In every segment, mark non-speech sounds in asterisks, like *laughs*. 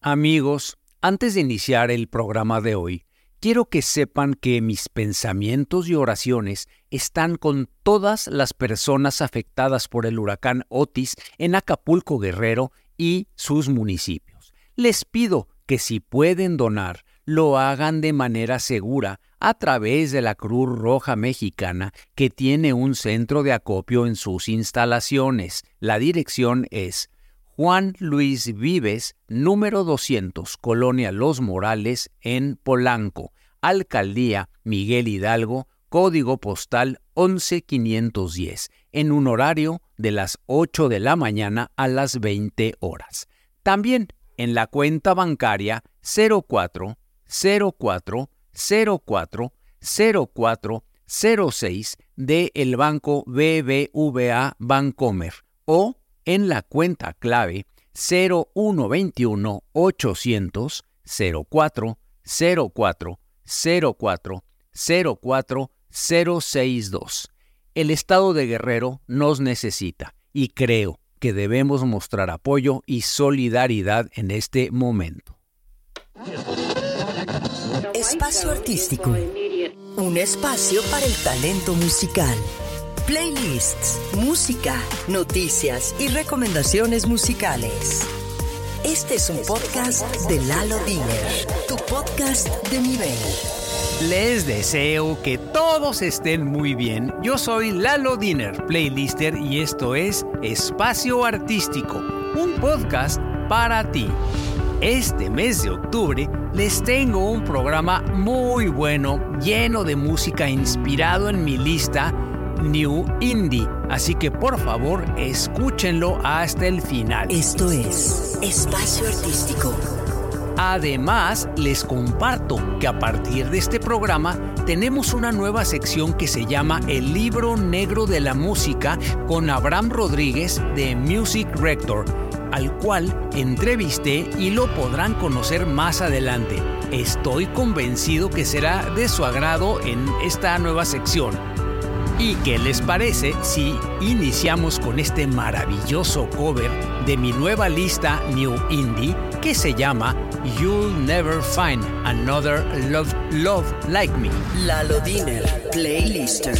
Amigos, antes de iniciar el programa de hoy, quiero que sepan que mis pensamientos y oraciones están con todas las personas afectadas por el huracán Otis en Acapulco Guerrero y sus municipios. Les pido que si pueden donar, lo hagan de manera segura a través de la Cruz Roja Mexicana que tiene un centro de acopio en sus instalaciones. La dirección es Juan Luis Vives, número 200, Colonia Los Morales, en Polanco, Alcaldía Miguel Hidalgo, código postal 11510, en un horario de las 8 de la mañana a las 20 horas. También en la cuenta bancaria 04 04 04 04 06 de el banco BBVA Bancomer o en la cuenta clave 0121 800 04 04 04 04 062. El Estado de Guerrero nos necesita y creo que debemos mostrar apoyo y solidaridad en este momento. Espacio Artístico. Un espacio para el talento musical playlists, música, noticias y recomendaciones musicales. Este es un podcast de Lalo Diner, tu podcast de nivel. Les deseo que todos estén muy bien. Yo soy Lalo Diner, playlister, y esto es Espacio Artístico, un podcast para ti. Este mes de octubre les tengo un programa muy bueno, lleno de música inspirado en mi lista New Indie. Así que por favor, escúchenlo hasta el final. Esto es Espacio Artístico. Además, les comparto que a partir de este programa tenemos una nueva sección que se llama El libro negro de la música con Abraham Rodríguez de Music Rector, al cual entrevisté y lo podrán conocer más adelante. Estoy convencido que será de su agrado en esta nueva sección. ¿Y qué les parece si iniciamos con este maravilloso cover de mi nueva lista New Indie que se llama You'll Never Find Another Love, Love Like Me? Lalo Diner, Playlister.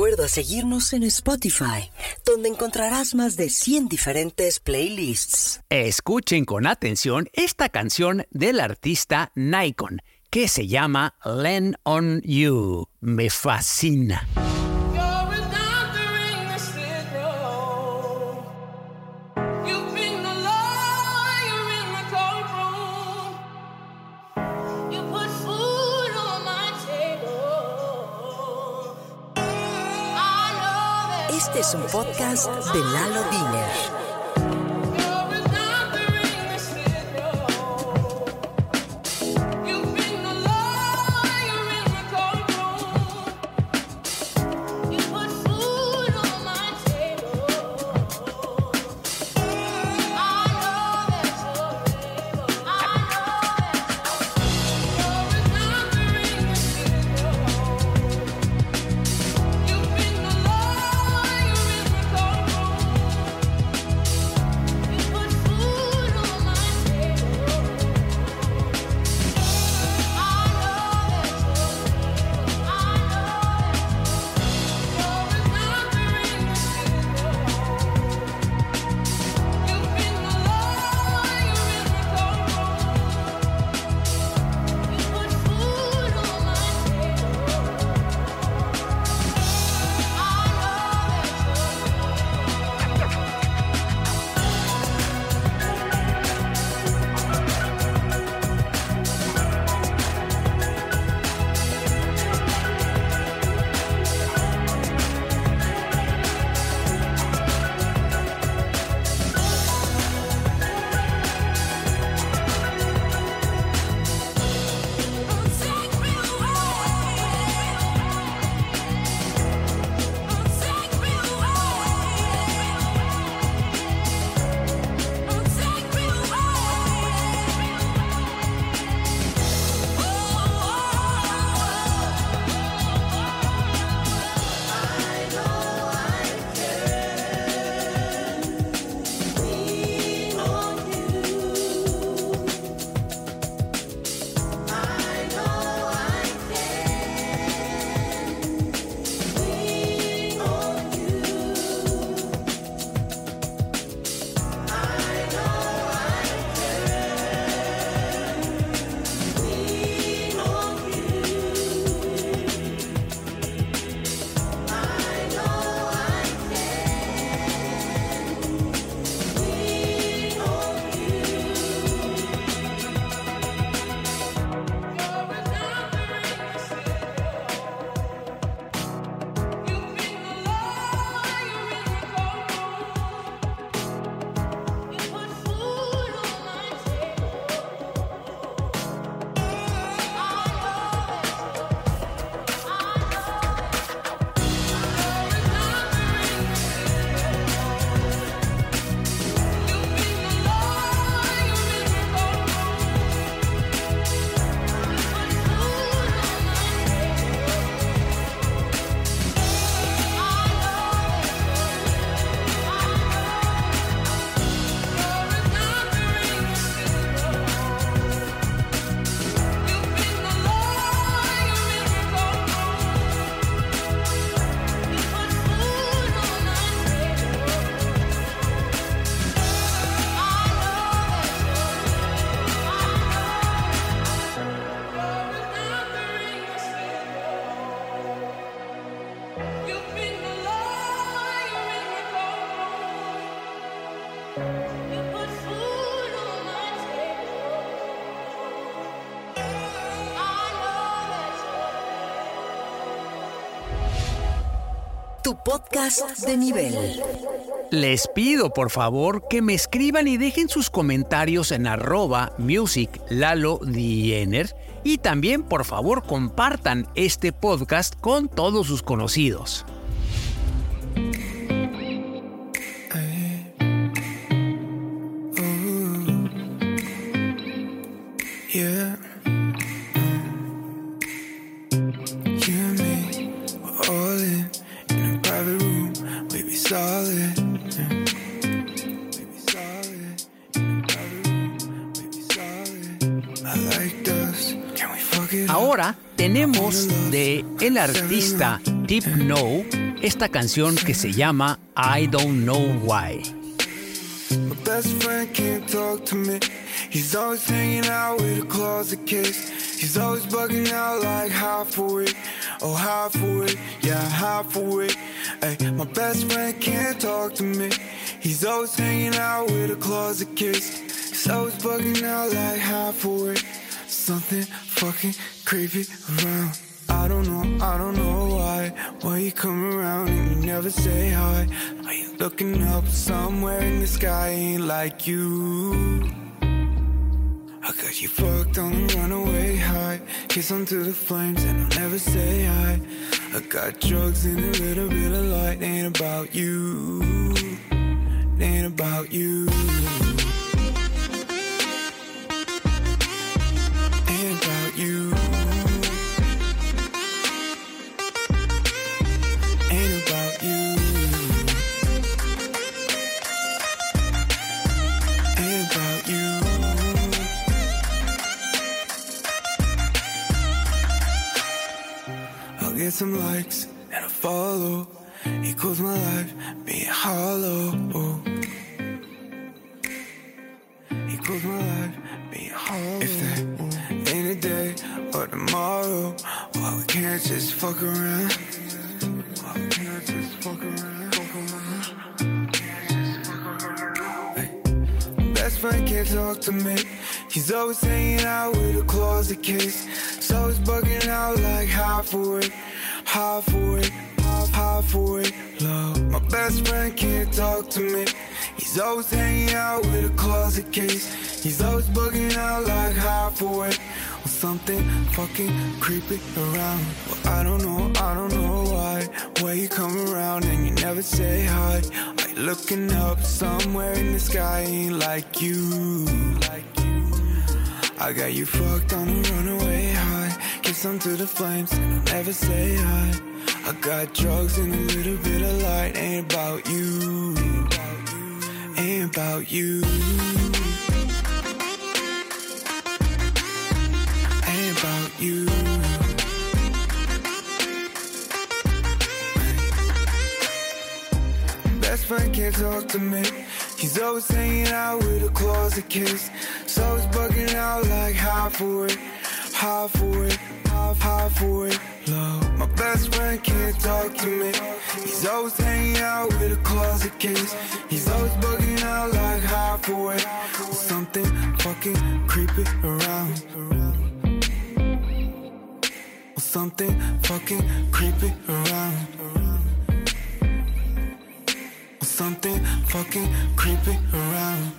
Recuerda seguirnos en Spotify, donde encontrarás más de 100 diferentes playlists. Escuchen con atención esta canción del artista Nikon, que se llama Len on You. Me fascina. Es un podcast de Lalo Diner. Podcast de nivel. Les pido por favor que me escriban y dejen sus comentarios en arroba music y también por favor compartan este podcast con todos sus conocidos. Artista Deep No esta canción que se llama I Don't Know Why. My best friend can't talk to me. He's always hanging out with a closet case. He's always bugging out like half awake. Oh, half awake, yeah, half awake. Hey, my best friend can't talk to me. He's always hanging out with a closet case. He's always bugging out like half awake. Something fucking creepy around. I don't know, I don't know why. Why you come around and you never say hi? Are you looking up somewhere in the sky? Ain't like you. I got you fucked on the runaway high. Kiss onto the flames and I'll never say hi. I got drugs and a little bit of light. Ain't about you. Ain't about you. Hanging out with a closet case. He's always bugging out like half awake. Or something fucking creepy around. Well, I don't know, I don't know why. Why you come around and you never say hi? You looking up somewhere in the sky? Ain't like you. Like you. I got you fucked on a runaway high. Kiss onto the flames and I'll never say hi. I got drugs and a little bit of light. Ain't about you. Ain't about you. Ain't about you. Best friend can't talk to me. He's always hanging out with a closet case. So always bugging out like half for it, half half awake. Love, my best friend can't talk to me. He's always hanging out with a closet case. He's always bugging out like something fucking around. Something fucking creepy around. something fucking creepy around.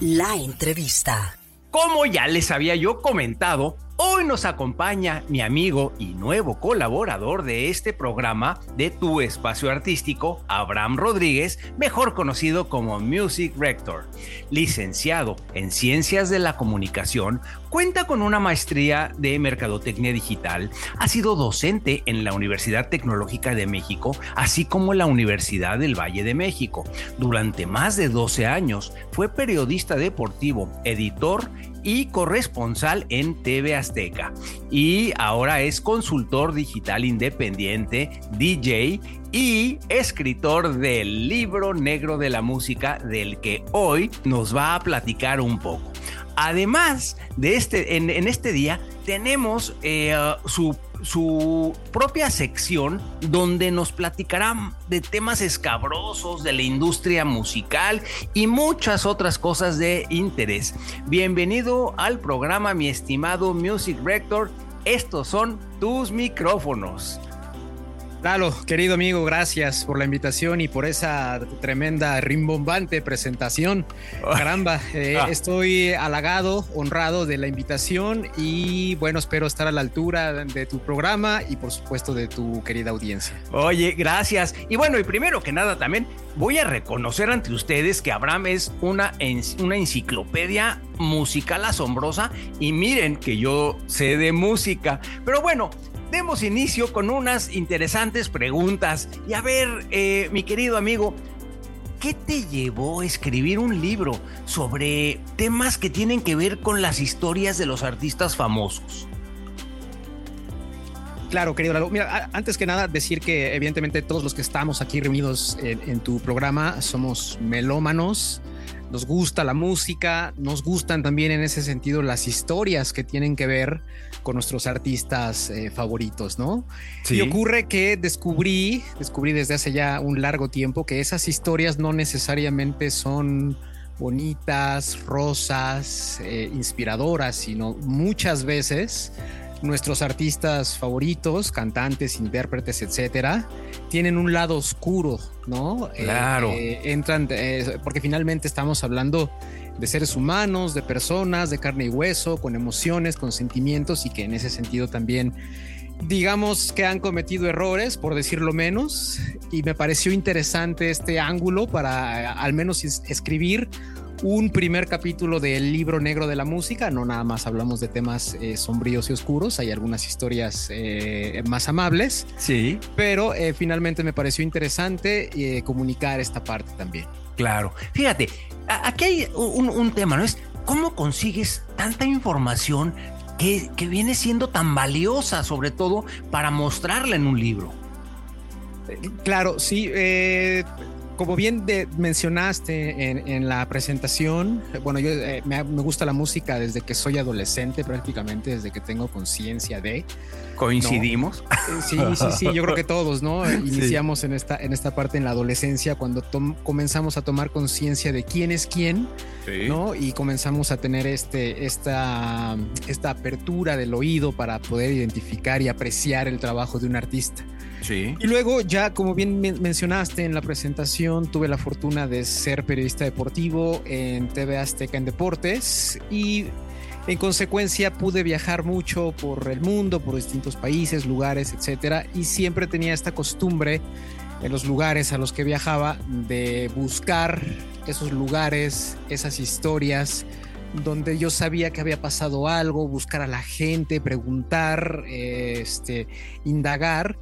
La entrevista. Como ya les había yo comentado, Hoy nos acompaña mi amigo y nuevo colaborador de este programa de Tu Espacio Artístico, Abraham Rodríguez, mejor conocido como Music Rector. Licenciado en Ciencias de la Comunicación, cuenta con una maestría de Mercadotecnia Digital, ha sido docente en la Universidad Tecnológica de México, así como la Universidad del Valle de México. Durante más de 12 años fue periodista deportivo, editor y corresponsal en TV Azteca. Y ahora es consultor digital independiente, DJ y escritor del libro negro de la música del que hoy nos va a platicar un poco. Además de este, en, este día tenemos eh, su su propia sección donde nos platicará de temas escabrosos de la industria musical y muchas otras cosas de interés. Bienvenido al programa, mi estimado Music Rector. Estos son tus micrófonos. Lalo, querido amigo, gracias por la invitación y por esa tremenda rimbombante presentación. Caramba, eh, ah. estoy halagado, honrado de la invitación y bueno, espero estar a la altura de tu programa y por supuesto de tu querida audiencia. Oye, gracias. Y bueno, y primero que nada también voy a reconocer ante ustedes que Abraham es una, una enciclopedia musical asombrosa y miren que yo sé de música. Pero bueno, demos inicio con unas interesantes preguntas. Y a ver, eh, mi querido amigo, ¿qué te llevó a escribir un libro sobre temas que tienen que ver con las historias de los artistas famosos? Claro, querido Lalo. Mira, antes que nada, decir que evidentemente todos los que estamos aquí reunidos en, tu programa somos melómanos, nos gusta la música, nos gustan también en ese sentido las historias que tienen que ver con nuestros artistas eh, favoritos, ¿no? Y ocurre que descubrí, descubrí desde hace ya un largo tiempo que esas historias no necesariamente son bonitas, rosas, eh, inspiradoras, sino muchas veces nuestros artistas favoritos, cantantes, intérpretes, etcétera, tienen un lado oscuro, ¿no? Eh, claro. Eh, entran, eh, porque finalmente estamos hablando de seres humanos, de personas, de carne y hueso, con emociones, con sentimientos y que en ese sentido también digamos que han cometido errores, por decirlo menos, y me pareció interesante este ángulo para al menos escribir un primer capítulo del libro negro de la música. No nada más hablamos de temas eh, sombríos y oscuros, hay algunas historias eh, más amables. Sí. Pero eh, finalmente me pareció interesante comunicar esta parte también. Claro. Fíjate, aquí hay un, tema, ¿no? Es cómo consigues tanta información que, que viene siendo tan valiosa, sobre todo para mostrarla en un libro. Claro, sí como bien mencionaste en, la presentación, bueno, yo eh, me, gusta la música desde que soy adolescente, prácticamente desde que tengo conciencia de. ¿Coincidimos? Eh, sí, sí, sí, yo creo que todos, ¿no? *laughs* Iniciamos en, esta, en esta parte en la adolescencia cuando comenzamos a tomar conciencia de quién es quién, ¿no? Y comenzamos a tener este, esta, esta apertura del oído para poder identificar y apreciar el trabajo de un artista. Y luego ya, como bien mencionaste en la presentación, tuve la fortuna de ser periodista deportivo en TV Azteca en Deportes y en consecuencia pude viajar mucho por el mundo, por distintos países, lugares, etcétera, y siempre tenía esta costumbre en los lugares a los que viajaba de buscar esos lugares, esas historias donde yo sabía que había pasado algo, buscar a la gente, preguntar, este, indagar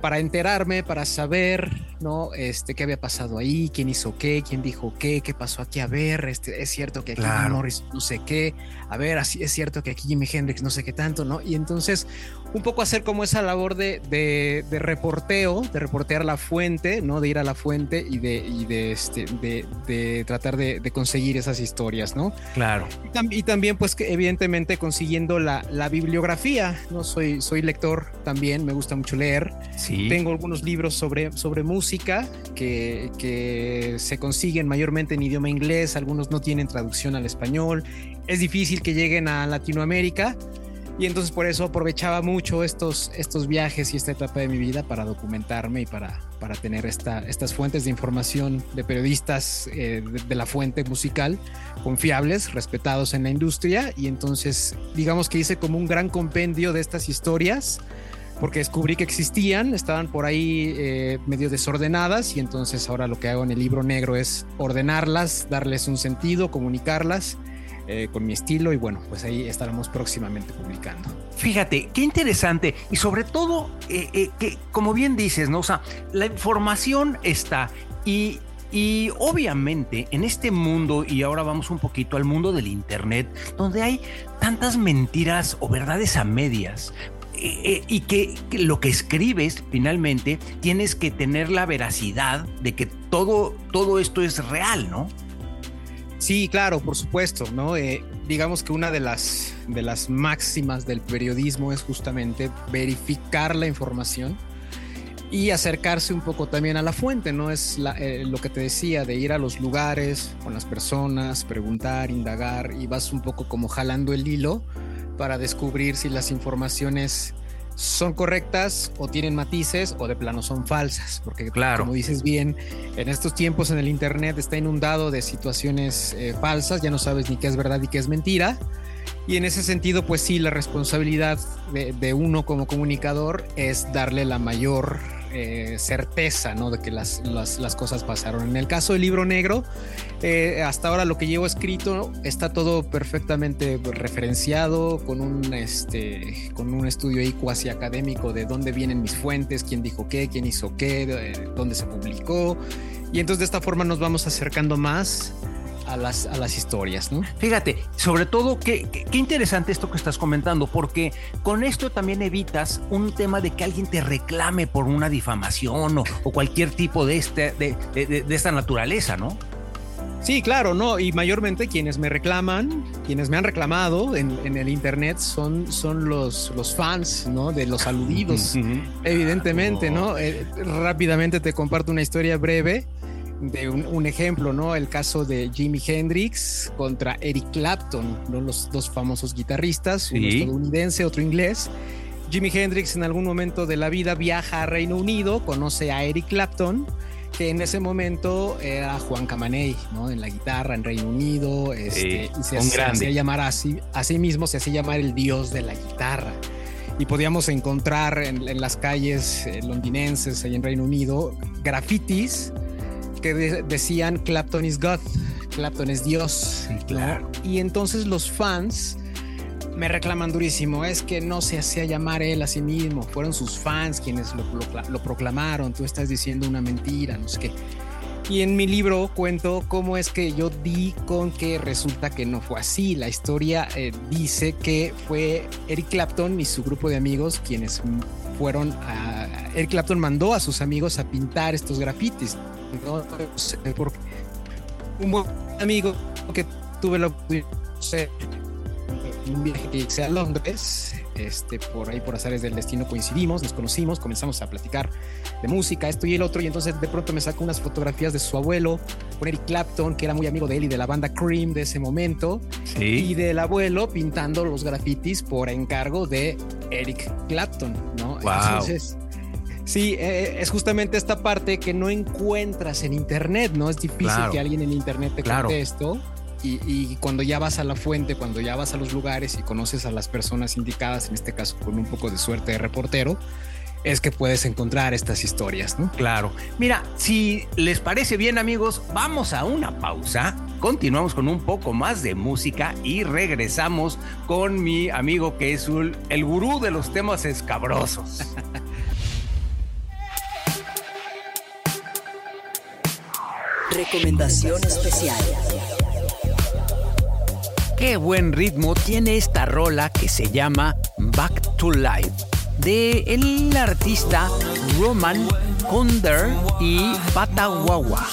para enterarme, para saber, ¿no? Este, qué había pasado ahí, quién hizo qué, quién dijo qué, qué pasó aquí, a ver, este, es cierto que aquí Morris no sé qué, a ver, así es cierto que aquí Jimi Hendrix no sé qué tanto, ¿no? Y entonces un poco hacer como esa labor de, de, reporteo, de reportear la fuente, ¿no? De ir a la fuente y de, y de, este, de, tratar de, conseguir esas historias, ¿no? Claro. Y, también, pues, que evidentemente consiguiendo la, la, bibliografía, ¿no? Soy, soy lector también, me gusta mucho leer. Sí. Tengo algunos libros sobre, sobre música que, que se consiguen mayormente en idioma inglés, algunos no tienen traducción al español. Es difícil que lleguen a Latinoamérica y entonces por eso aprovechaba mucho estos, estos viajes y esta etapa de mi vida para documentarme y para, para tener esta, estas fuentes de información de periodistas eh, de, la fuente musical confiables, respetados en la industria. Y entonces digamos que hice como un gran compendio de estas historias porque descubrí que existían, estaban por ahí eh, medio desordenadas y entonces ahora lo que hago en el libro negro es ordenarlas, darles un sentido, comunicarlas eh, con mi estilo y bueno, pues ahí estaremos próximamente publicando. Fíjate, qué interesante y sobre todo, eh, eh, que como bien dices, ¿no? O sea, la información está y y obviamente en este mundo, y ahora vamos un poquito al mundo del Internet, donde hay tantas mentiras o verdades a medias, y que, lo que escribes finalmente tienes que tener la veracidad de que todo, todo esto es real, ¿no? Sí, claro, por supuesto, ¿no? Eh, digamos que una de las, de las máximas del periodismo es justamente verificar la información y acercarse un poco también a la fuente, ¿no? Es eh, lo que te decía, de ir a los lugares con las personas, preguntar, indagar y vas un poco como jalando el hilo para descubrir si las informaciones son correctas o tienen matices o de plano son falsas, porque claro. como dices bien, en estos tiempos en el Internet está inundado de situaciones eh, falsas, ya no sabes ni qué es verdad y qué es mentira. Y en ese sentido, pues sí, la responsabilidad de uno como comunicador es darle la mayor eh, certeza ¿no? de que las, las, cosas pasaron. En el caso del libro negro, eh, hasta ahora lo que llevo escrito está todo perfectamente referenciado con un, este, con un estudio ahí cuasi académico de dónde vienen mis fuentes, quién dijo qué, quién hizo qué, dónde se publicó. Y entonces de esta forma nos vamos acercando más a, las, a las historias. ¿no? Fíjate, sobre todo, qué, qué, interesante esto que estás comentando, porque con esto también evitas un tema de que alguien te reclame por una difamación o, o cualquier tipo de, este, de, de, de esta naturaleza, ¿no? Sí, claro, no, y mayormente quienes me reclaman, quienes me han reclamado en, el internet son, son los, los fans, ¿no? De los aludidos, evidentemente, ¿no? Eh, rápidamente te comparto una historia breve de un, ejemplo, ¿no? El caso de Jimi Hendrix contra Eric Clapton, ¿no? Los dos famosos guitarristas, uno estadounidense, otro inglés. Jimi Hendrix en algún momento de la vida viaja a Reino Unido, conoce a Eric Clapton que en ese momento era Juan Camaney, ¿no? En la guitarra en Reino Unido, este, y se, hacía llamar así, a sí mismo se hacía llamar el dios de la guitarra. Y podíamos encontrar en, las calles eh, londinenses, ahí en Reino Unido, grafitis que decían Clapton is God, Clapton es Dios. claro. Y entonces los fans me reclaman durísimo, es que no se hacía llamar él a sí mismo, fueron sus fans quienes lo, proclamaron, tú estás diciendo una mentira, no sé qué. Y en mi libro cuento cómo es que yo di con que resulta que no fue así. La historia eh, dice que fue Eric Clapton y su grupo de amigos quienes fueron a... Eric Clapton mandó a sus amigos a pintar estos grafitis. Un buen amigo que tuve la un viaje que hice a Londres, este, por ahí por azares del destino coincidimos, nos conocimos, comenzamos a platicar de música, esto y el otro, y entonces de pronto me sacó unas fotografías de su abuelo con Eric Clapton, que era muy amigo de él y de la banda Cream de ese momento, y del abuelo pintando los grafitis por encargo de Eric Clapton, ¿no? Entonces, Sí, eh, es justamente esta parte que no encuentras en internet, ¿no? Es difícil que alguien en internet te claro. esto. Y, cuando ya vas a la fuente, cuando ya vas a los lugares y conoces a las personas indicadas, en este caso con un poco de suerte de reportero, es que puedes encontrar estas historias, ¿no? Claro. Mira, si les parece bien amigos, vamos a una pausa. Continuamos con un poco más de música y regresamos con mi amigo que es el gurú de los temas escabrosos. *laughs* Recomendación especial. Qué buen ritmo tiene esta rola que se llama Back to Life de el artista Roman Konder y Patawawa.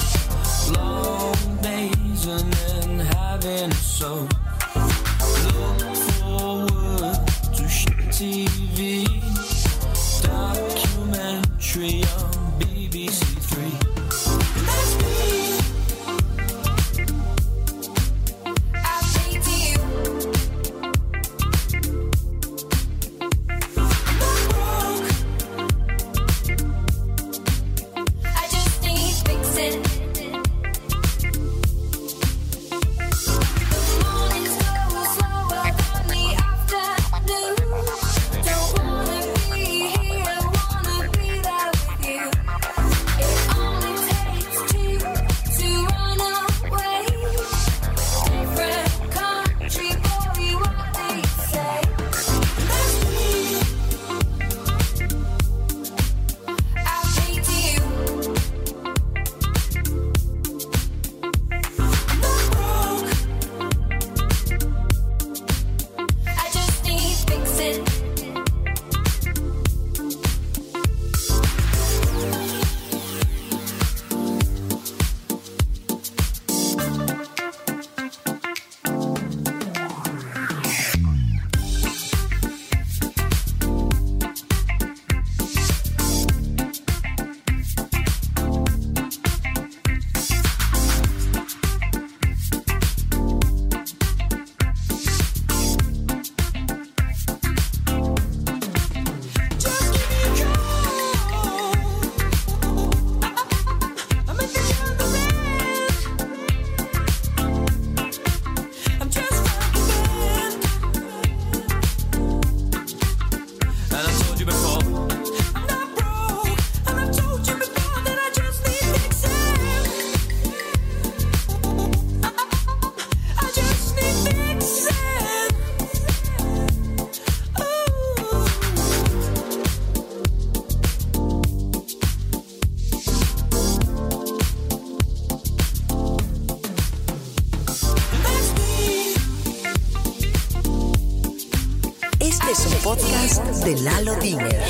Lalo Diner.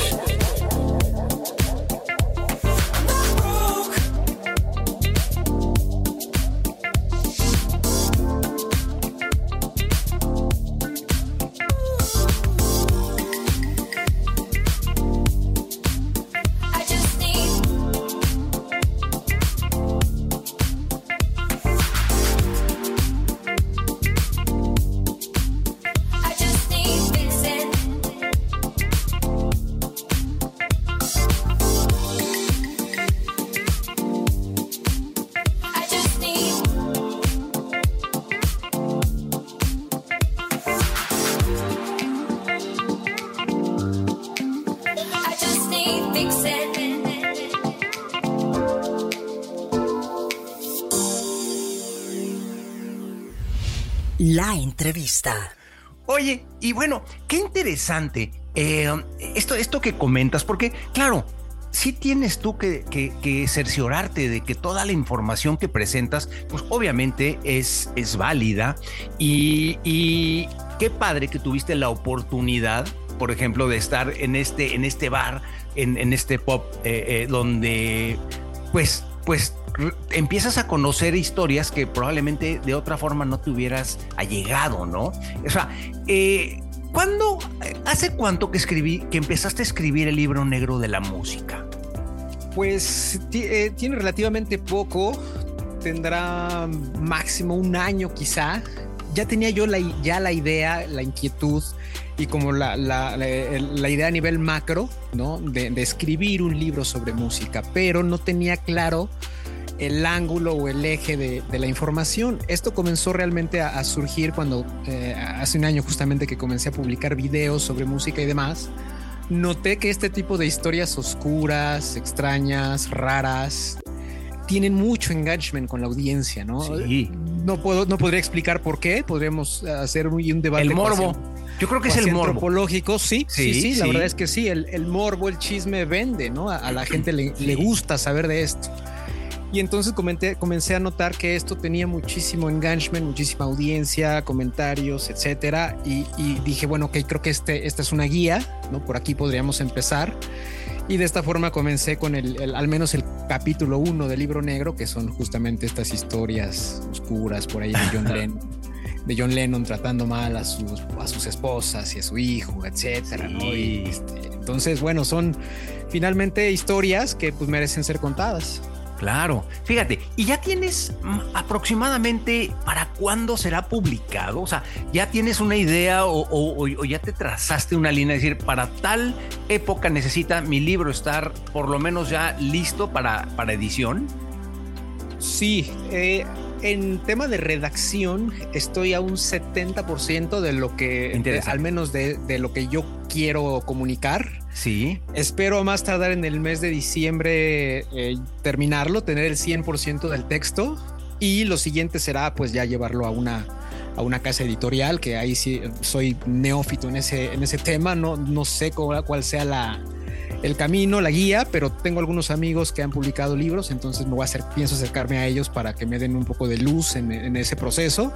Entrevista. Oye, y bueno, qué interesante eh, esto, esto que comentas, porque claro, sí tienes tú que, cerciorarte de que toda la información que presentas, pues obviamente es, es válida y, qué padre que tuviste la oportunidad, por ejemplo, de estar en este, en este bar, en, este pop, eh, eh, donde pues, pues empiezas a conocer historias que probablemente de otra forma no te hubieras allegado, ¿no? O sea, eh, ¿cuándo, hace cuánto que escribí, que empezaste a escribir el libro negro de la música? Pues eh, tiene relativamente poco, tendrá máximo un año quizá. Ya tenía yo la, ya la idea, la inquietud y como la, la, idea a nivel macro, ¿no? De, escribir un libro sobre música, pero no tenía claro el ángulo o el eje de, la información. Esto comenzó realmente a, surgir cuando eh, hace un año justamente que comencé a publicar videos sobre música y demás. Noté que este tipo de historias oscuras, extrañas, raras, tienen mucho engagement con la audiencia, ¿no? Sí. No puedo, no podría explicar por qué. Podríamos hacer un, un debate. El morbo. Yo creo que es el morbo. Antropológico, sí, sí, sí, La verdad es que sí. El, morbo, el chisme vende, ¿no? A, la gente le, le gusta saber de esto. Y entonces comencé a notar que esto tenía muchísimo engagement, muchísima audiencia, comentarios, etcétera. Y, dije, bueno, ok, creo que este, esta es una guía, ¿no? Por aquí podríamos empezar. Y de esta forma comencé con el, al menos el capítulo uno del libro negro, que son justamente estas historias oscuras por ahí de John *laughs* Lennon. de John Lennon tratando mal a sus, a sus esposas y a su hijo, etcétera, este, entonces, bueno, son finalmente historias que pues merecen ser contadas. Claro, fíjate, y ya tienes aproximadamente para cuándo será publicado, o sea, ya tienes una idea o, ya te trazaste una línea, es decir, para tal época necesita mi libro estar por lo menos ya listo para, para edición. Sí, eh, en tema de redacción estoy a un 70% de lo que, al menos de, de lo que yo quiero comunicar. Sí. Espero más tardar en el mes de diciembre eh, terminarlo, tener el 100% del texto y lo siguiente será pues ya llevarlo a una a una casa editorial, que ahí sí soy neófito en ese, en ese tema, no, no sé cuál, sea la, el camino, la guía, pero tengo algunos amigos que han publicado libros, entonces me voy a hacer, pienso acercarme a ellos para que me den un poco de luz en, en ese proceso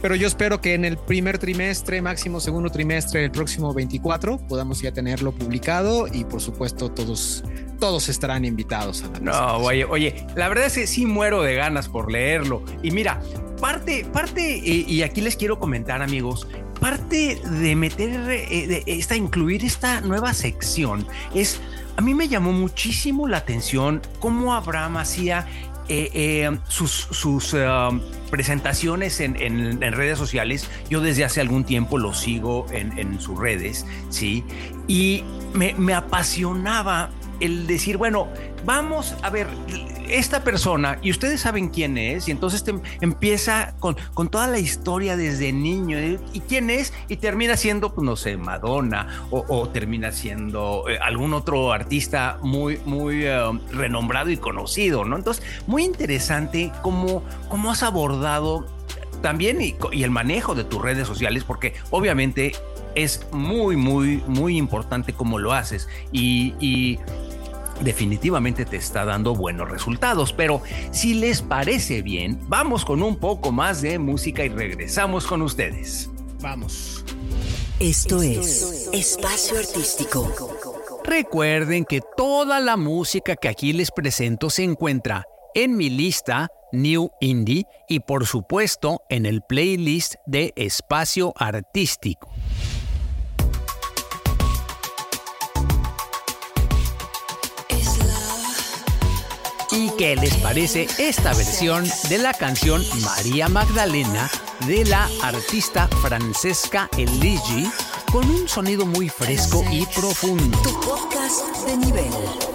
pero yo espero que en el primer trimestre, máximo segundo trimestre del próximo 24, podamos ya tenerlo publicado y por supuesto todos, todos estarán invitados a la No, oye, oye, la verdad es que sí muero de ganas por leerlo. Y mira, parte, parte, y aquí les quiero comentar, amigos, parte de meter, eh, de esta, incluir esta nueva sección es, a mí me llamó muchísimo la atención cómo Abraham hacía eh, eh, sus, eh, presentaciones en, redes sociales. Yo desde hace algún tiempo lo sigo en, sus redes, ¿sí? Y me, me apasionaba el decir, bueno, vamos a ver, esta persona, y ustedes saben quién es, y entonces te empieza con, con toda la historia desde niño, y quién es, y termina siendo, pues no sé, Madonna, o, termina siendo eh, algún otro artista muy, muy eh, renombrado y conocido, ¿no? Entonces, muy interesante cómo, cómo has abordado también y, el manejo de tus redes sociales, porque obviamente es muy, muy, muy importante cómo lo haces. y, definitivamente te está dando buenos resultados. Pero si les parece bien, vamos con un poco más de música y regresamos con ustedes. Vamos. Esto es Espacio Artístico. Recuerden que toda la música que aquí les presento se encuentra en mi lista New Indie y por supuesto en el playlist de Espacio Artístico. Qué les parece esta versión de la canción María Magdalena de la artista Francesca Eligi con un sonido muy fresco y profundo? Tu podcast de nivel.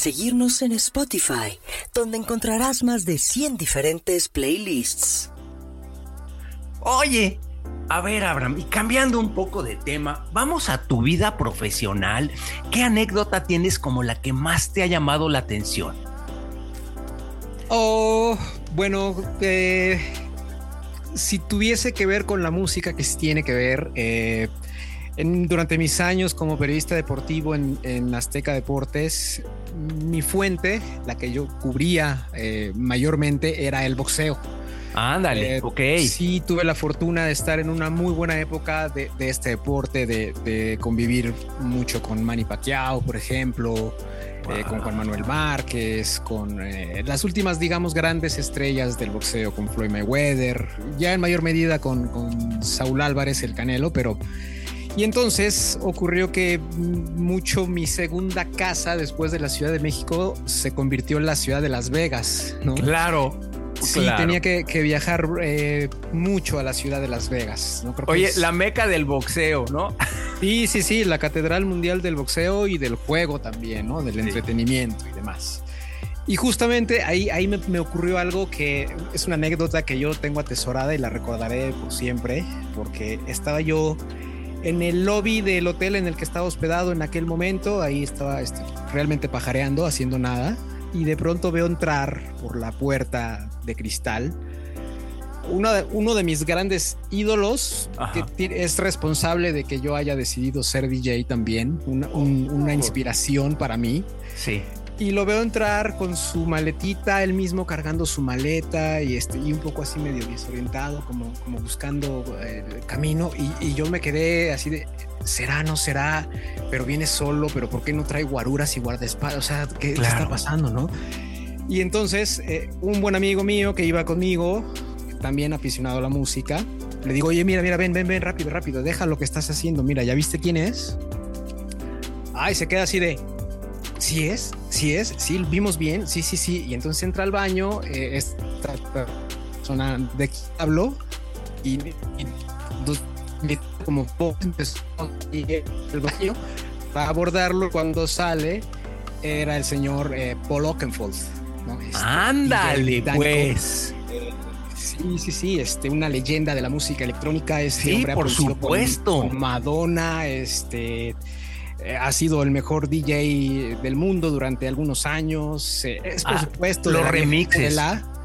Seguirnos en Spotify, donde encontrarás más de 100 diferentes playlists. Oye, a ver, Abraham, y cambiando un poco de tema, vamos a tu vida profesional. ¿Qué anécdota tienes como la que más te ha llamado la atención? Oh, bueno, eh, si tuviese que ver con la música que tiene que ver, eh, durante mis años como periodista deportivo en, Azteca Deportes, mi fuente, la que yo cubría eh, mayormente, era el boxeo. Ándale, eh, ok. Sí, tuve la fortuna de estar en una muy buena época de, este deporte, de, convivir mucho con Manny Pacquiao, por ejemplo, eh, con Juan Manuel Márquez, con las últimas, digamos, grandes estrellas del boxeo, con Floyd Mayweather, ya en mayor medida con, con Saúl Álvarez, el Canelo, pero y entonces ocurrió que mucho mi segunda casa después de la Ciudad de México se convirtió en la ciudad de Las Vegas, ¿no? Claro. Sí, tenía que, viajar eh, mucho a la ciudad de Las Vegas. ¿no? Oye, la meca del boxeo, ¿no? *laughs* Sí, sí, sí, la Catedral Mundial del Boxeo y del juego también, ¿no? Del entretenimiento y demás. Y justamente ahí, ahí me, me, ocurrió algo que es una anécdota que yo tengo atesorada y la recordaré por siempre, porque estaba yo en el lobby del hotel en el que estaba hospedado en aquel momento. Ahí estaba este, realmente pajareando, haciendo nada. Y de pronto veo entrar por la puerta de cristal uno de, uno de mis grandes ídolos, que es responsable de que yo haya decidido ser DJ también, una, una inspiración para mí. Sí y lo veo entrar con su maletita, él mismo cargando su maleta y, este, y un poco así medio desorientado, como, como buscando el eh, camino. Y, yo me quedé así de, ¿será, no será? Pero viene solo, pero ¿por qué no trae guaruras y guardaespaldas? O sea, ¿qué, está pasando, no? Y entonces, eh, un buen amigo mío que iba conmigo, también aficionado a la música, le digo, oye, mira, mira, ven, ven, ven, rápido, rápido, deja lo que estás haciendo, mira, ¿ya viste quién es? Ay, se queda así de, sí es, sí es, sí vimos bien, sí, sí, sí. Y entonces entra al baño, eh, esta persona de que hablo y, dos, como empezó el baño para abordarlo cuando sale era el señor eh, Paul Oakenfold. Este, Ándale, pues. Sí, sí, sí, este, una leyenda de la música electrónica. Este sí, por supuesto. Madonna, este, eh, ha sido el mejor DJ del mundo durante algunos años. Eh, es por ah, supuesto los remixes.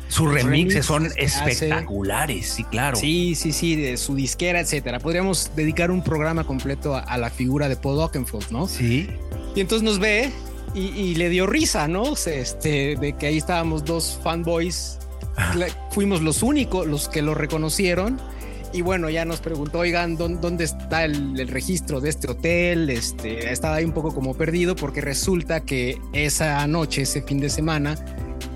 sus remixes son espectaculares, sí, claro. Sí, sí, sí, de su disquera, etcétera. Podríamos dedicar un programa completo a, la figura de Paul Oakenfold, ¿no? Sí. Y entonces nos ve y, le dio risa, ¿no? Este, de que ahí estábamos dos fanboys. Ah. Fuimos los únicos, los que lo reconocieron y bueno, ya nos preguntó, oigan, ¿dónde está el, registro de este hotel? Este, estaba ahí un poco como perdido porque resulta que esa noche, ese fin de semana,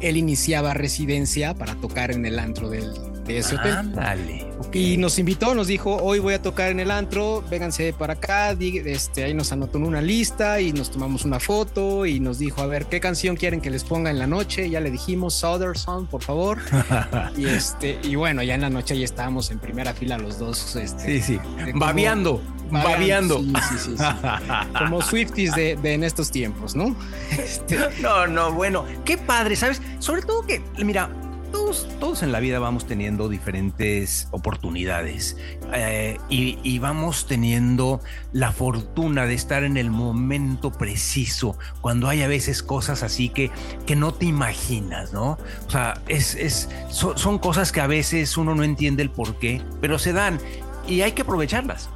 él iniciaba residencia para tocar en el antro del, de ese hotel. Ándale. Y nos invitó, nos dijo, hoy voy a tocar en el antro, vénganse para acá, este, ahí nos anotó en una lista y nos tomamos una foto y nos dijo, a ver, ¿qué canción quieren que les ponga en la noche? Ya le dijimos, Southern Song, por favor. *laughs* y este, y bueno, ya en la noche ya estábamos en primera fila los dos. Este, sí, sí, babeando. Babeando. Sí, sí, sí, *laughs* Como Swifties de, en estos tiempos, ¿no? *laughs* Este, no, no, bueno, qué padre, ¿sabes? Sobre todo que, mira, todos, todos en la vida vamos teniendo diferentes oportunidades eh, y, vamos teniendo la fortuna de estar en el momento preciso, cuando hay a veces cosas así que, que no te imaginas, ¿no? O sea, es, es, son cosas que a veces uno no entiende el por qué, pero se dan y hay que aprovecharlas.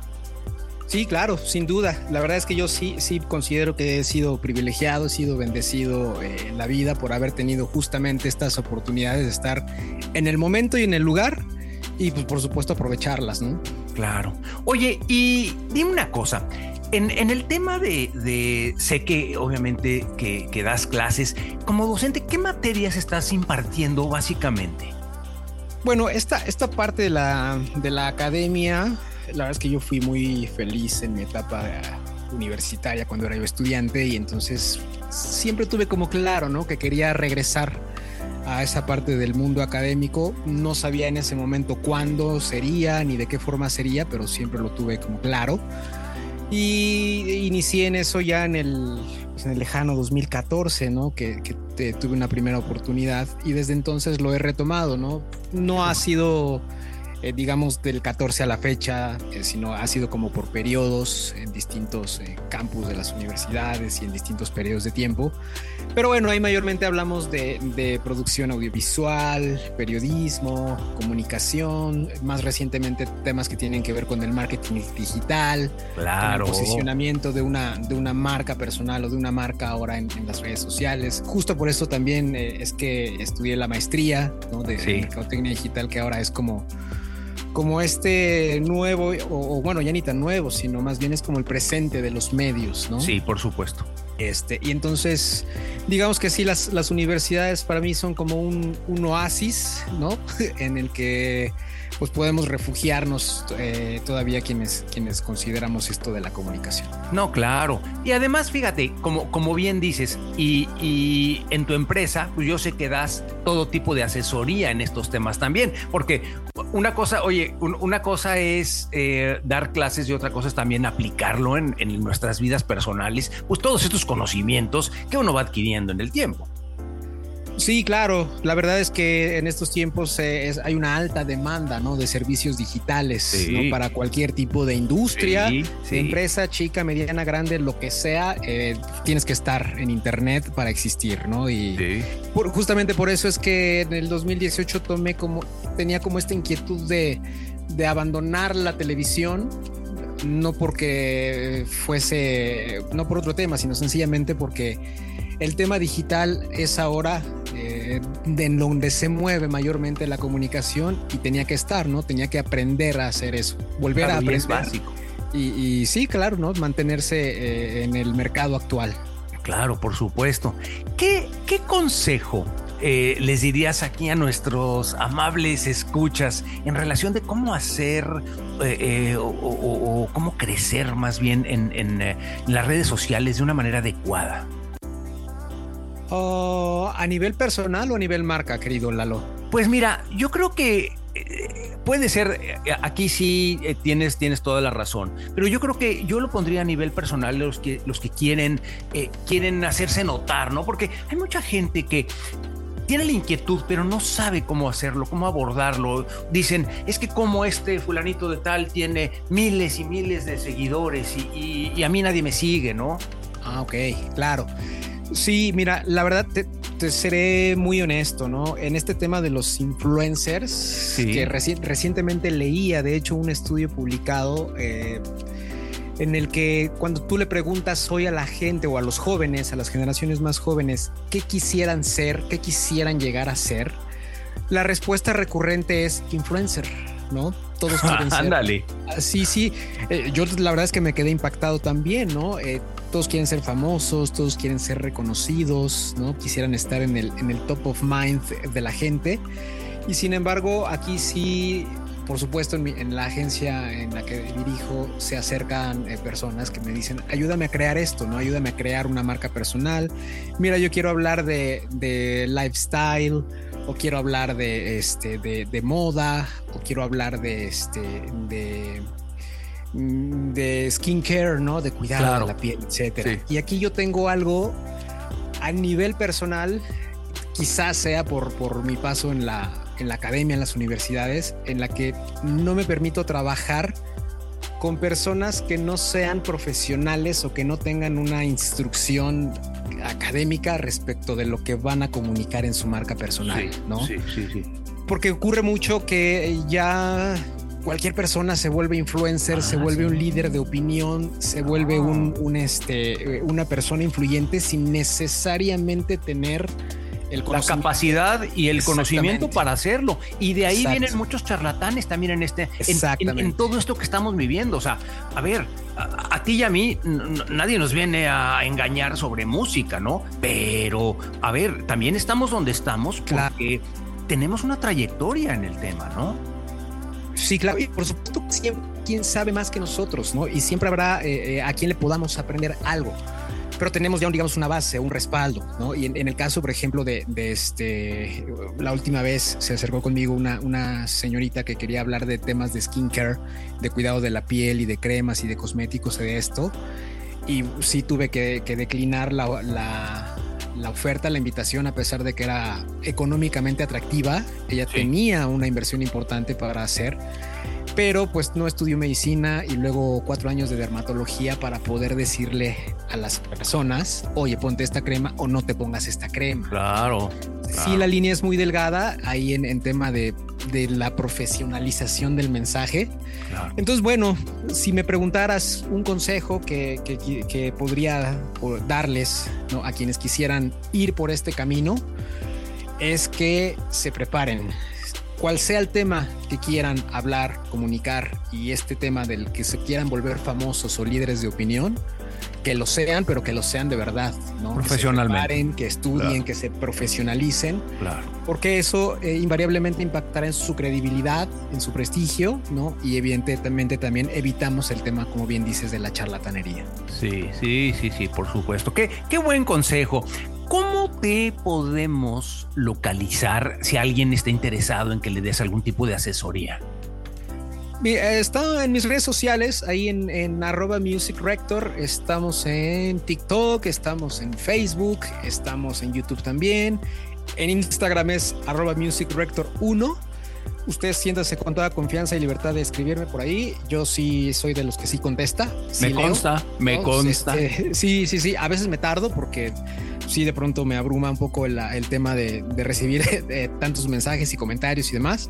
Sí, claro, sin duda. La verdad es que yo sí, sí considero que he sido privilegiado, he sido bendecido eh, en la vida por haber tenido justamente estas oportunidades de estar en el momento y en el lugar y pues por supuesto aprovecharlas, ¿no? Claro. Oye, y dime una cosa. En, el tema de, sé que obviamente que, que das clases, como docente, ¿qué materias estás impartiendo básicamente? Bueno, esta, esta parte de la, de la academia la verdad es que yo fui muy feliz en mi etapa universitaria cuando era yo estudiante y entonces siempre tuve como claro, ¿no? Que quería regresar a esa parte del mundo académico. No sabía en ese momento cuándo sería ni de qué forma sería, pero siempre lo tuve como claro. Y inicié en eso ya en el, pues, en el lejano 2014, ¿no? Que, tuve una primera oportunidad y desde entonces lo he retomado, ¿no? No ha sido eh, digamos, del 14 a la fecha, eh, sino ha sido como por periodos en distintos eh, campus de las universidades y en distintos periodos de tiempo. Pero bueno, ahí mayormente hablamos de, de producción audiovisual, periodismo, comunicación, más recientemente temas que tienen que ver con el marketing digital, claro. el posicionamiento de una, de una marca personal o de una marca ahora en, las redes sociales. Justo por eso también es que estudié la maestría ¿no? de, sí. mercadotecnia digital, que ahora es como como este nuevo, o, bueno, ya ni tan nuevo, sino más bien es como el presente de los medios, ¿no? Sí, por supuesto. Este, y entonces, digamos que sí, las, las universidades para mí son como un, un oasis, ¿no? *laughs* en el que pues podemos refugiarnos eh, todavía quienes, quienes consideramos esto de la comunicación. No, claro. Y además, fíjate, como, como bien dices, y, y en tu empresa, pues yo sé que das todo tipo de asesoría en estos temas también, porque una cosa, oye, una cosa es eh, dar clases y otra cosa es también aplicarlo en, en nuestras vidas personales, pues todos estos conocimientos que uno va adquiriendo en el tiempo. Sí, claro. La verdad es que en estos tiempos eh, es, hay una alta demanda ¿no? de servicios digitales ¿no? para cualquier tipo de industria, empresa, chica, mediana, grande, lo que sea. Eh, tienes que estar en Internet para existir, ¿no? Y justamente por eso es que en el 2018 tomé como, tenía como esta inquietud de, de abandonar la televisión no porque fuese, no por otro tema, sino sencillamente porque el tema digital es ahora eh, en donde se mueve mayormente la comunicación y tenía que estar, ¿no? Tenía que aprender a hacer eso, volver a aprender. básico. Y, sí, claro, ¿no? Mantenerse eh, en el mercado actual. Claro, por supuesto. ¿Qué, qué consejo eh, les dirías aquí a nuestros amables escuchas en relación de cómo hacer o, cómo crecer más bien en, las redes sociales de una manera adecuada? ¿A nivel personal o a nivel marca, querido Lalo? Pues mira, yo creo que eh, puede ser, eh, aquí sí eh, tienes, tienes toda la razón, pero yo creo que yo lo pondría a nivel personal los que, los que quieren, quieren hacerse notar, ¿no? Porque hay mucha gente que tiene la inquietud, pero no sabe cómo hacerlo, cómo abordarlo. Dicen, es que como este fulanito de tal tiene miles y miles de seguidores y, y a mí nadie me sigue, ¿no? Ah, ok, claro. Sí, mira, la verdad te, seré muy honesto, ¿no? En este tema de los influencers, que recientemente leía, de hecho, un estudio publicado eh, en el que cuando tú le preguntas hoy a la gente o a los jóvenes, a las generaciones más jóvenes, qué quisieran ser, qué quisieran llegar a ser, la respuesta recurrente es influencer, ¿no? Todos *laughs* quieren ser. Ándale. Sí, sí. Eh, yo la verdad es que me quedé impactado también, ¿no? Eh, todos quieren ser famosos, todos quieren ser reconocidos, ¿no? Quisieran estar en el, en el top of mind de la gente. Y sin embargo, aquí sí, por supuesto, en, la agencia en la que dirijo, se acercan eh, personas que me dicen, ayúdame a crear esto, ¿no? Ayúdame a crear una marca personal. Mira, yo quiero hablar de, de lifestyle, o quiero hablar de, este, de, de moda, o quiero hablar de, este, de de skincare, ¿no? De cuidado de la piel, etcétera. Y aquí yo tengo algo a nivel personal, quizás sea por, por mi paso en la, en la academia, en las universidades, en la que no me permito trabajar con personas que no sean profesionales o que no tengan una instrucción académica respecto de lo que van a comunicar en su marca personal, ¿no? Sí, sí, sí. Porque ocurre mucho que ya cualquier persona se vuelve influencer, se ah, vuelve un líder de opinión, se vuelve un, un, este, una persona influyente sin necesariamente tener el la capacidad y el conocimiento para hacerlo. Y de ahí vienen muchos charlatanes también en este, en, en, todo esto que estamos viviendo. O sea, a ver, a, ti y a mí nadie nos viene a engañar sobre música, ¿no? Pero, a ver, también estamos donde estamos porque tenemos una trayectoria en el tema, ¿no? Sí, claro, y por supuesto, siempre, quién sabe más que nosotros, ¿no? Y siempre habrá eh, eh, a quien le podamos aprender algo. Pero tenemos ya, digamos, una base, un respaldo, ¿no? Y en, el caso, por ejemplo, de, este, la última vez se acercó conmigo una, una señorita que quería hablar de temas de skincare, de cuidado de la piel y de cremas y de cosméticos y de esto. Y sí tuve que, declinar la, la oferta, la invitación, a pesar de que era económicamente atractiva. Ella tenía una inversión importante para hacer pero pues no estudió medicina y luego cuatro años de dermatología para poder decirle a las personas, oye, ponte esta crema o no te pongas esta crema. Claro. Sí, la línea es muy delgada ahí en, tema de, la profesionalización del mensaje. Entonces, bueno, si me preguntaras un consejo que, que podría darles ¿no? a quienes quisieran ir por este camino, es que se preparen, cual sea el tema que quieran hablar, comunicar y este tema del que se quieran volver famosos o líderes de opinión, que lo sean, pero que lo sean de verdad, ¿no? Profesionalmente. Que, estudien, que se profesionalicen. Claro. Porque eso eh, invariablemente impactará en su credibilidad, en su prestigio, ¿no? Y evidentemente también evitamos el tema, como bien dices, de la charlatanería. Sí, sí, sí, sí, por supuesto. Qué, qué buen consejo. ¿Cómo te podemos localizar si alguien está interesado en que le des algún tipo de asesoría? Está en mis redes sociales, ahí en, en, arroba Music Rector. Estamos en TikTok, estamos en Facebook, estamos en YouTube también. En Instagram es arroba Music Rector 1. Ustedes siéntanse con toda confianza y libertad de escribirme por ahí. Yo sí soy de los que sí contesta. me consta, me consta. Este, *laughs* sí, sí, sí. A veces me tardo porque sí de pronto me abruma un poco el, tema de, recibir *laughs* tantos mensajes y comentarios y demás,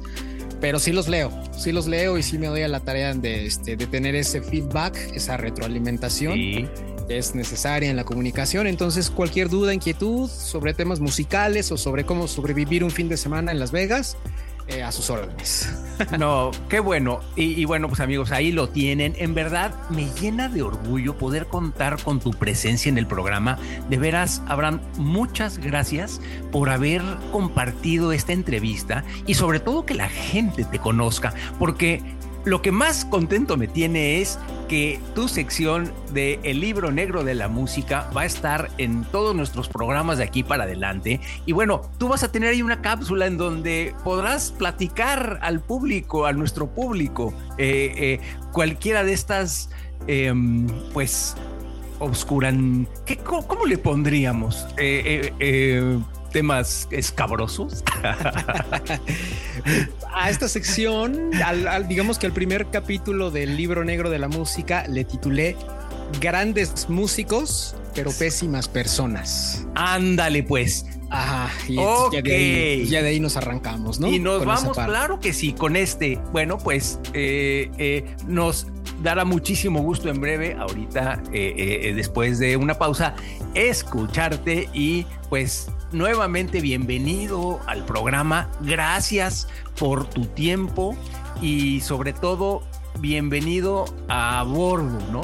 pero sí los leo, sí los leo y sí me doy a la tarea de, este, de tener ese feedback, esa retroalimentación. que es necesaria en la comunicación. Entonces, cualquier duda, inquietud sobre temas musicales o sobre cómo sobrevivir un fin de semana en Las Vegas, eh, a sus órdenes. *laughs* No, qué bueno. Y, bueno, pues amigos, ahí lo tienen. En verdad, me llena de orgullo poder contar con tu presencia en el programa. De veras, Abraham, muchas gracias por haber compartido esta entrevista y sobre todo que la gente te conozca, porque lo que más contento me tiene es que tu sección de El libro negro de la música va a estar en todos nuestros programas de aquí para adelante. Y bueno, tú vas a tener ahí una cápsula en donde podrás platicar al público, a nuestro público, eh, eh, cualquiera de estas, em, pues, obscuran. ¿qué, cómo, le pondríamos? Temas escabrosos. *laughs* a esta sección, digamos que el primer capítulo del libro negro de la música le titulé Grandes músicos, pero pésimas personas. Ándale, pues. Ajá, y ya, de ahí, nos arrancamos, ¿no? Y nos vamos, claro que sí, con este. Bueno, pues eh, eh, nos dará muchísimo gusto en breve, ahorita, eh, después de una pausa, escucharte y pues nuevamente bienvenido al programa. Gracias por tu tiempo y sobre todo bienvenido a bordo, ¿no?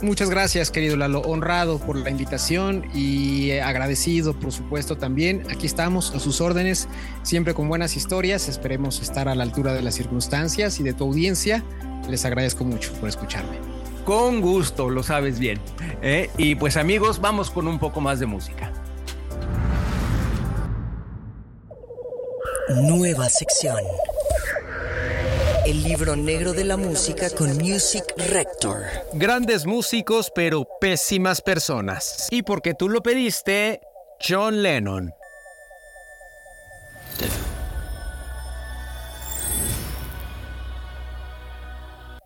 Muchas gracias, querido Lalo. Honrado por la invitación y agradecido, por supuesto, también. Aquí estamos a sus órdenes, siempre con buenas historias. Esperemos estar a la altura de las circunstancias y de tu audiencia. Les agradezco mucho por escucharme. Con gusto, lo sabes bien. ¿eh? Y pues amigos, vamos con un poco más de música. Nueva sección. El libro negro de la música con Music Rector. Grandes músicos pero pésimas personas. Y porque tú lo pediste, John Lennon.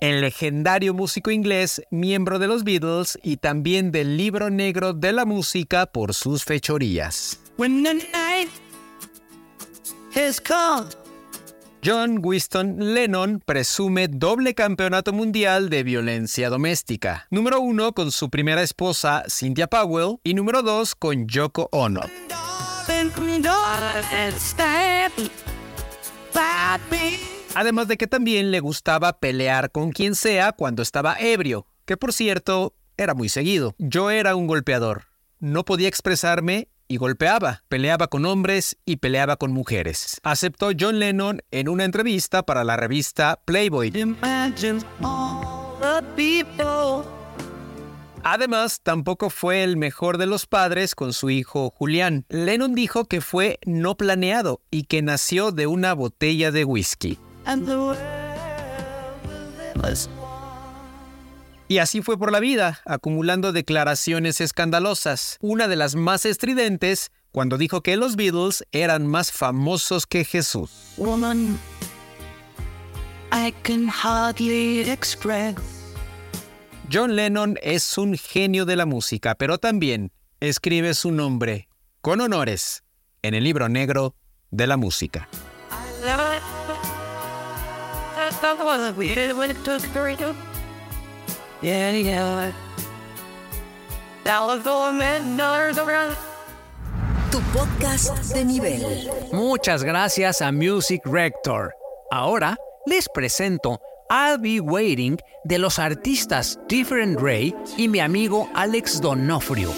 El legendario músico inglés, miembro de los Beatles y también del libro negro de la música por sus fechorías. John Winston Lennon presume doble campeonato mundial de violencia doméstica. Número uno con su primera esposa Cynthia Powell y número dos con Yoko Ono. Además de que también le gustaba pelear con quien sea cuando estaba ebrio, que por cierto era muy seguido. Yo era un golpeador. No podía expresarme y golpeaba, peleaba con hombres y peleaba con mujeres. Aceptó John Lennon en una entrevista para la revista Playboy. Además, tampoco fue el mejor de los padres con su hijo Julián. Lennon dijo que fue no planeado y que nació de una botella Y así fue por la vida, acumulando declaraciones escandalosas. Una de las más estridentes cuando dijo que los Beatles eran más famosos que Jesús. Woman, I can hardly express. John Lennon es un genio de la música, pero también escribe su nombre con honores en el libro negro de la música. Tu podcast de nivel. Muchas gracias a Music Rector. Ahora les presento I'll Be Waiting de los artistas Different Ray y mi amigo Alex Donofrio.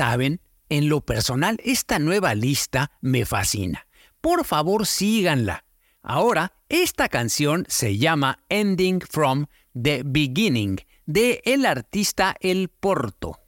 Saben, en lo personal, esta nueva lista me fascina. Por favor, síganla. Ahora, esta canción se llama Ending from the Beginning de el artista El Porto.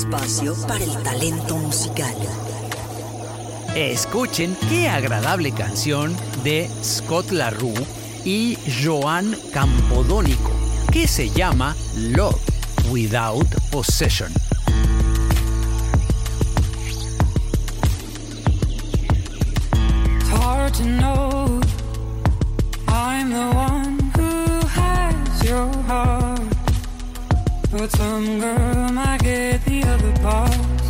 Espacio para el talento musical. Escuchen qué agradable canción de Scott LaRue y Joan Campodónico, que se llama Love Without Possession. But some girl might get other parts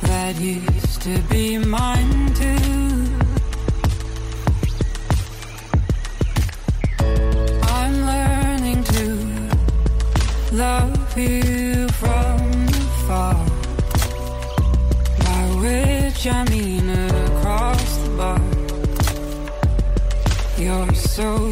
that used to be mine too. I'm learning to love you from afar, by which I mean across the bar. You're so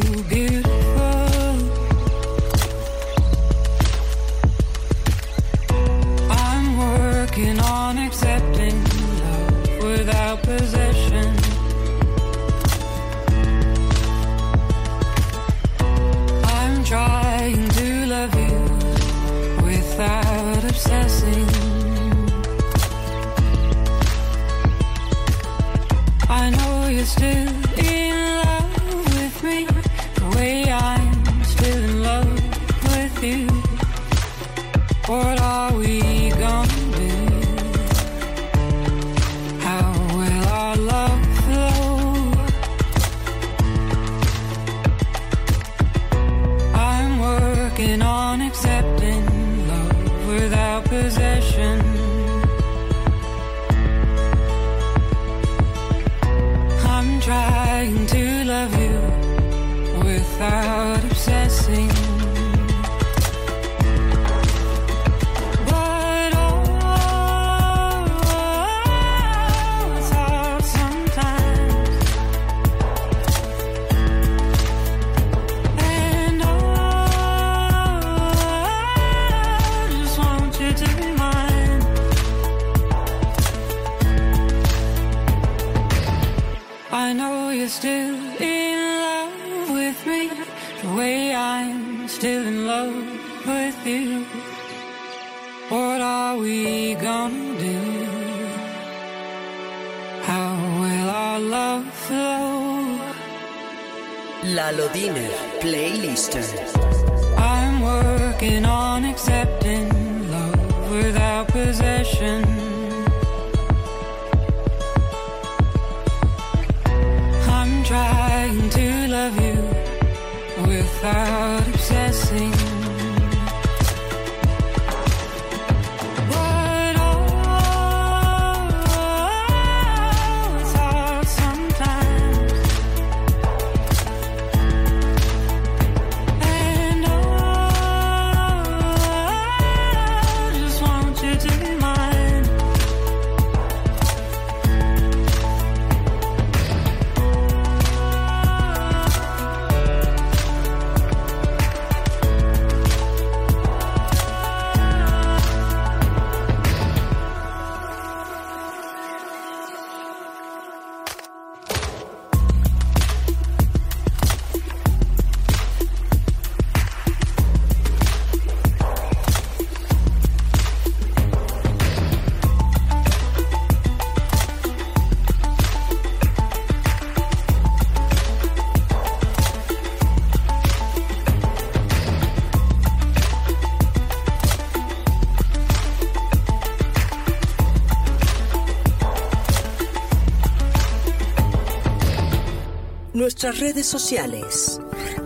Redes sociales.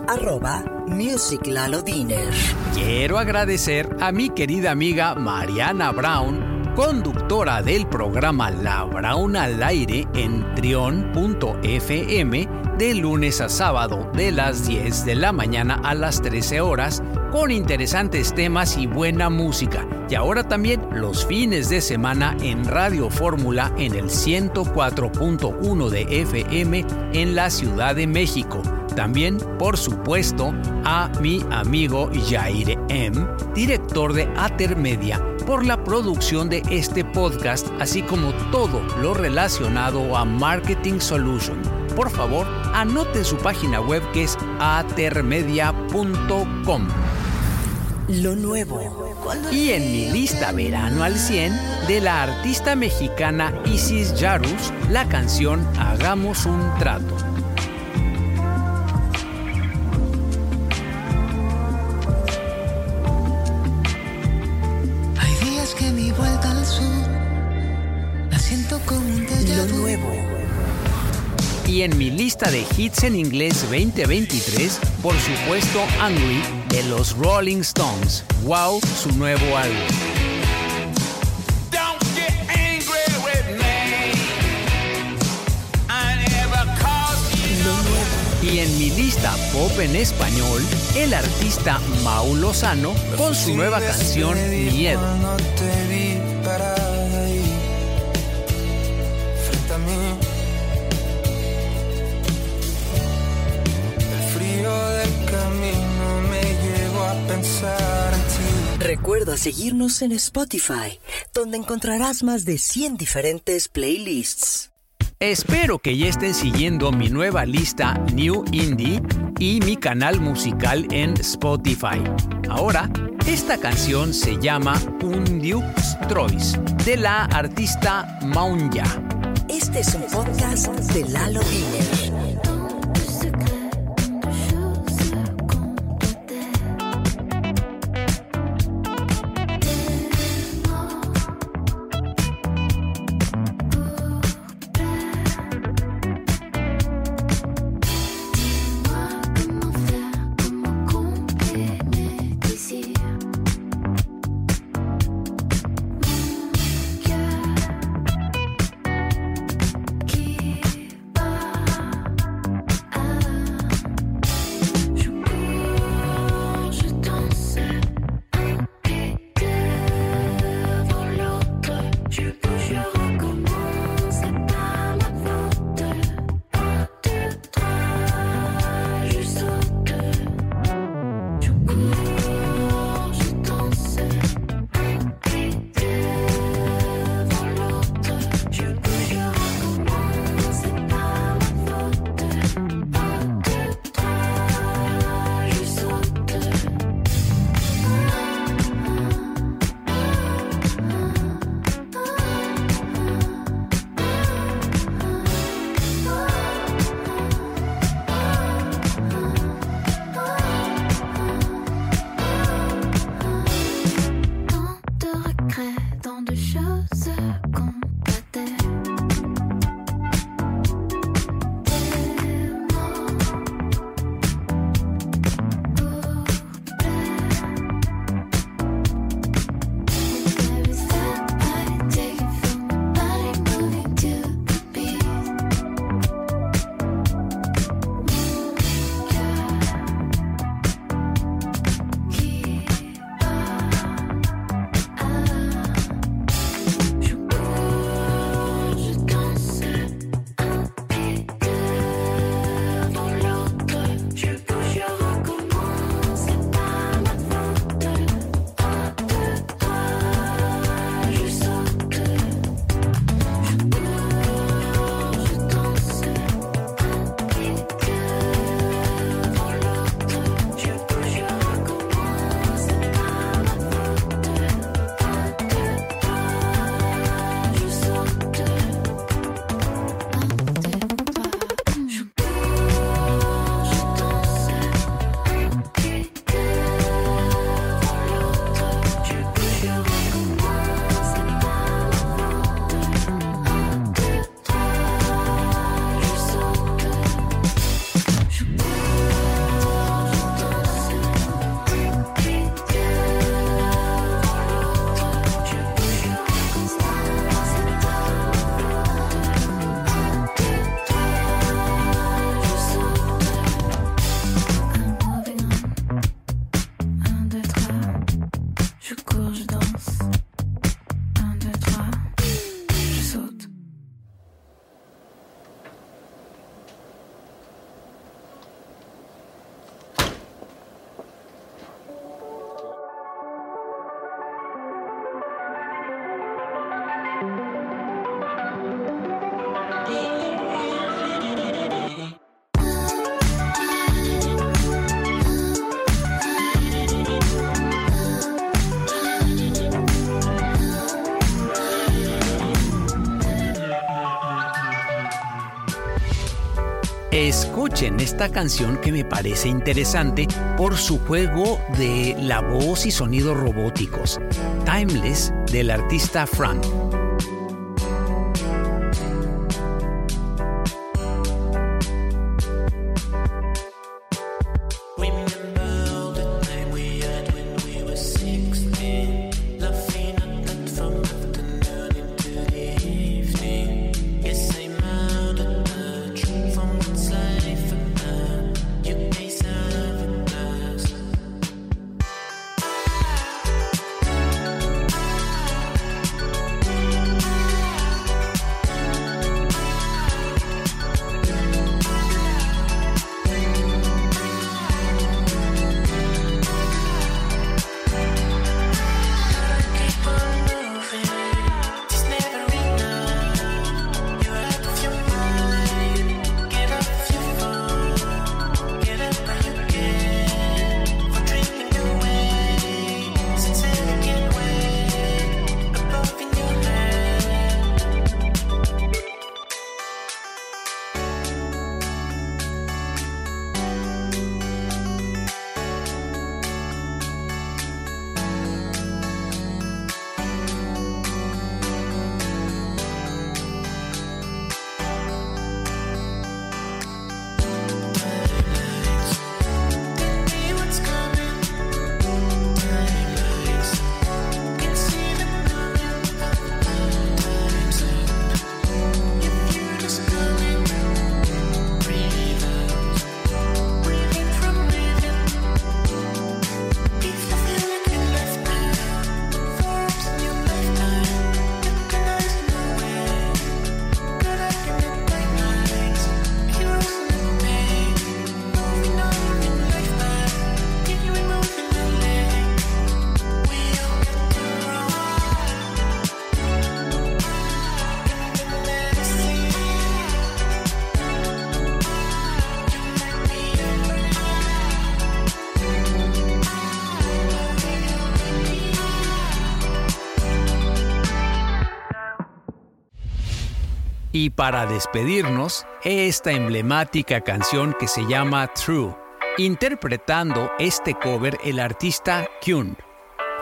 Arroba. Quiero agradecer a mi querida amiga Mariana Brown, conductora del programa La Brown al aire en trion.fm de lunes a sábado de las 10 de la mañana a las 13 horas con interesantes temas y buena música. Y ahora también los fines de semana en Radio Fórmula en el 104.1 de FM en la Ciudad de México. También, por supuesto, a mi amigo Jair M., director de Atermedia, por la producción de este podcast, así como todo lo relacionado a Marketing Solution. Por favor, anote su página web que es atermedia.com. Lo nuevo. Y en mi lista Verano al 100 de la artista mexicana Isis Yarus, la canción Hagamos un trato. Hay días que mi vuelta al sur la siento como un Lo nuevo. Y en mi lista de hits en inglés 2023, por supuesto Angry de los Rolling Stones. Wow, su nuevo álbum. Y en mi lista pop en español, el artista Mau Lozano con su nueva canción Miedo. Pensar en ti. Recuerda seguirnos en Spotify, donde encontrarás más de 100 diferentes playlists. Espero que ya estén siguiendo mi nueva lista New Indie y mi canal musical en Spotify. Ahora, esta canción se llama Un Duke's Troyes de la artista Maunya. Este es un podcast de Lalo Diner. Esta canción que me parece interesante por su juego de la voz y sonidos robóticos. Timeless del artista Frank. Y para despedirnos, esta emblemática canción que se llama True, interpretando este cover el artista Kyun.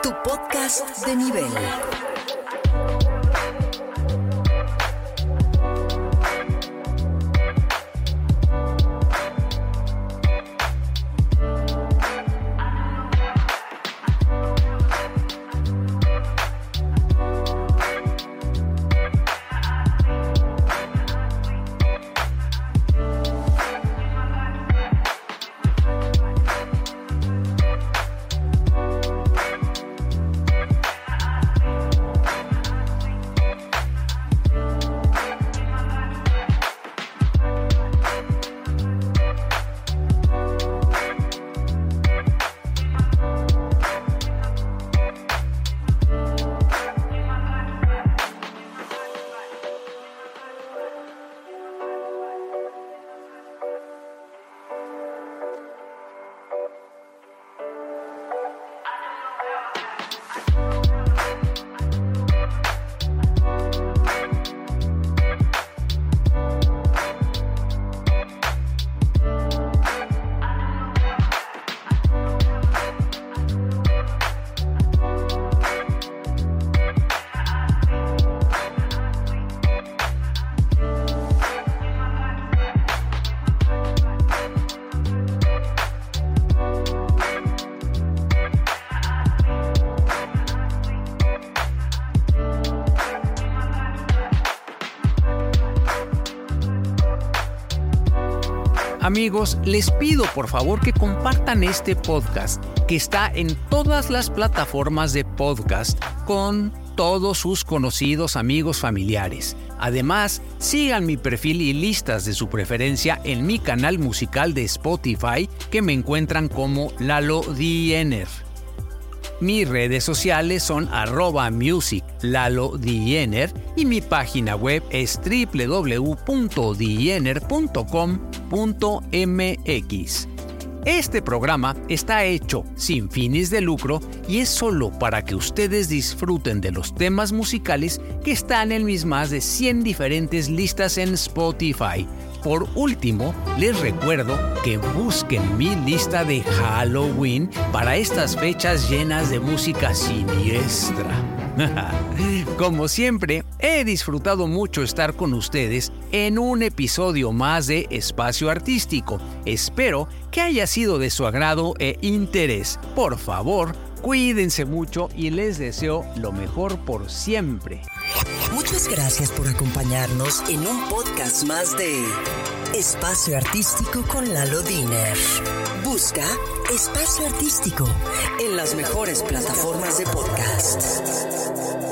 Tu podcast de nivel. Amigos, les pido por favor que compartan este podcast que está en todas las plataformas de podcast con todos sus conocidos amigos familiares. Además, sigan mi perfil y listas de su preferencia en mi canal musical de Spotify que me encuentran como Lalo Diener. Mis redes sociales son arroba music Diener y mi página web es Este programa está hecho sin fines de lucro y es solo para que ustedes disfruten de los temas musicales que están en mis más de 100 diferentes listas en Spotify. por último, les recuerdo que busquen mi lista de Halloween para estas fechas llenas de música siniestra. *laughs* Como siempre, he disfrutado mucho estar con ustedes en un episodio más de Espacio Artístico. Espero que haya sido de su agrado e interés. Por favor, cuídense mucho y les deseo lo mejor por siempre. Muchas gracias por acompañarnos en un podcast más de Espacio Artístico con Lalo Diner. Busca Espacio Artístico en las mejores plataformas de podcast.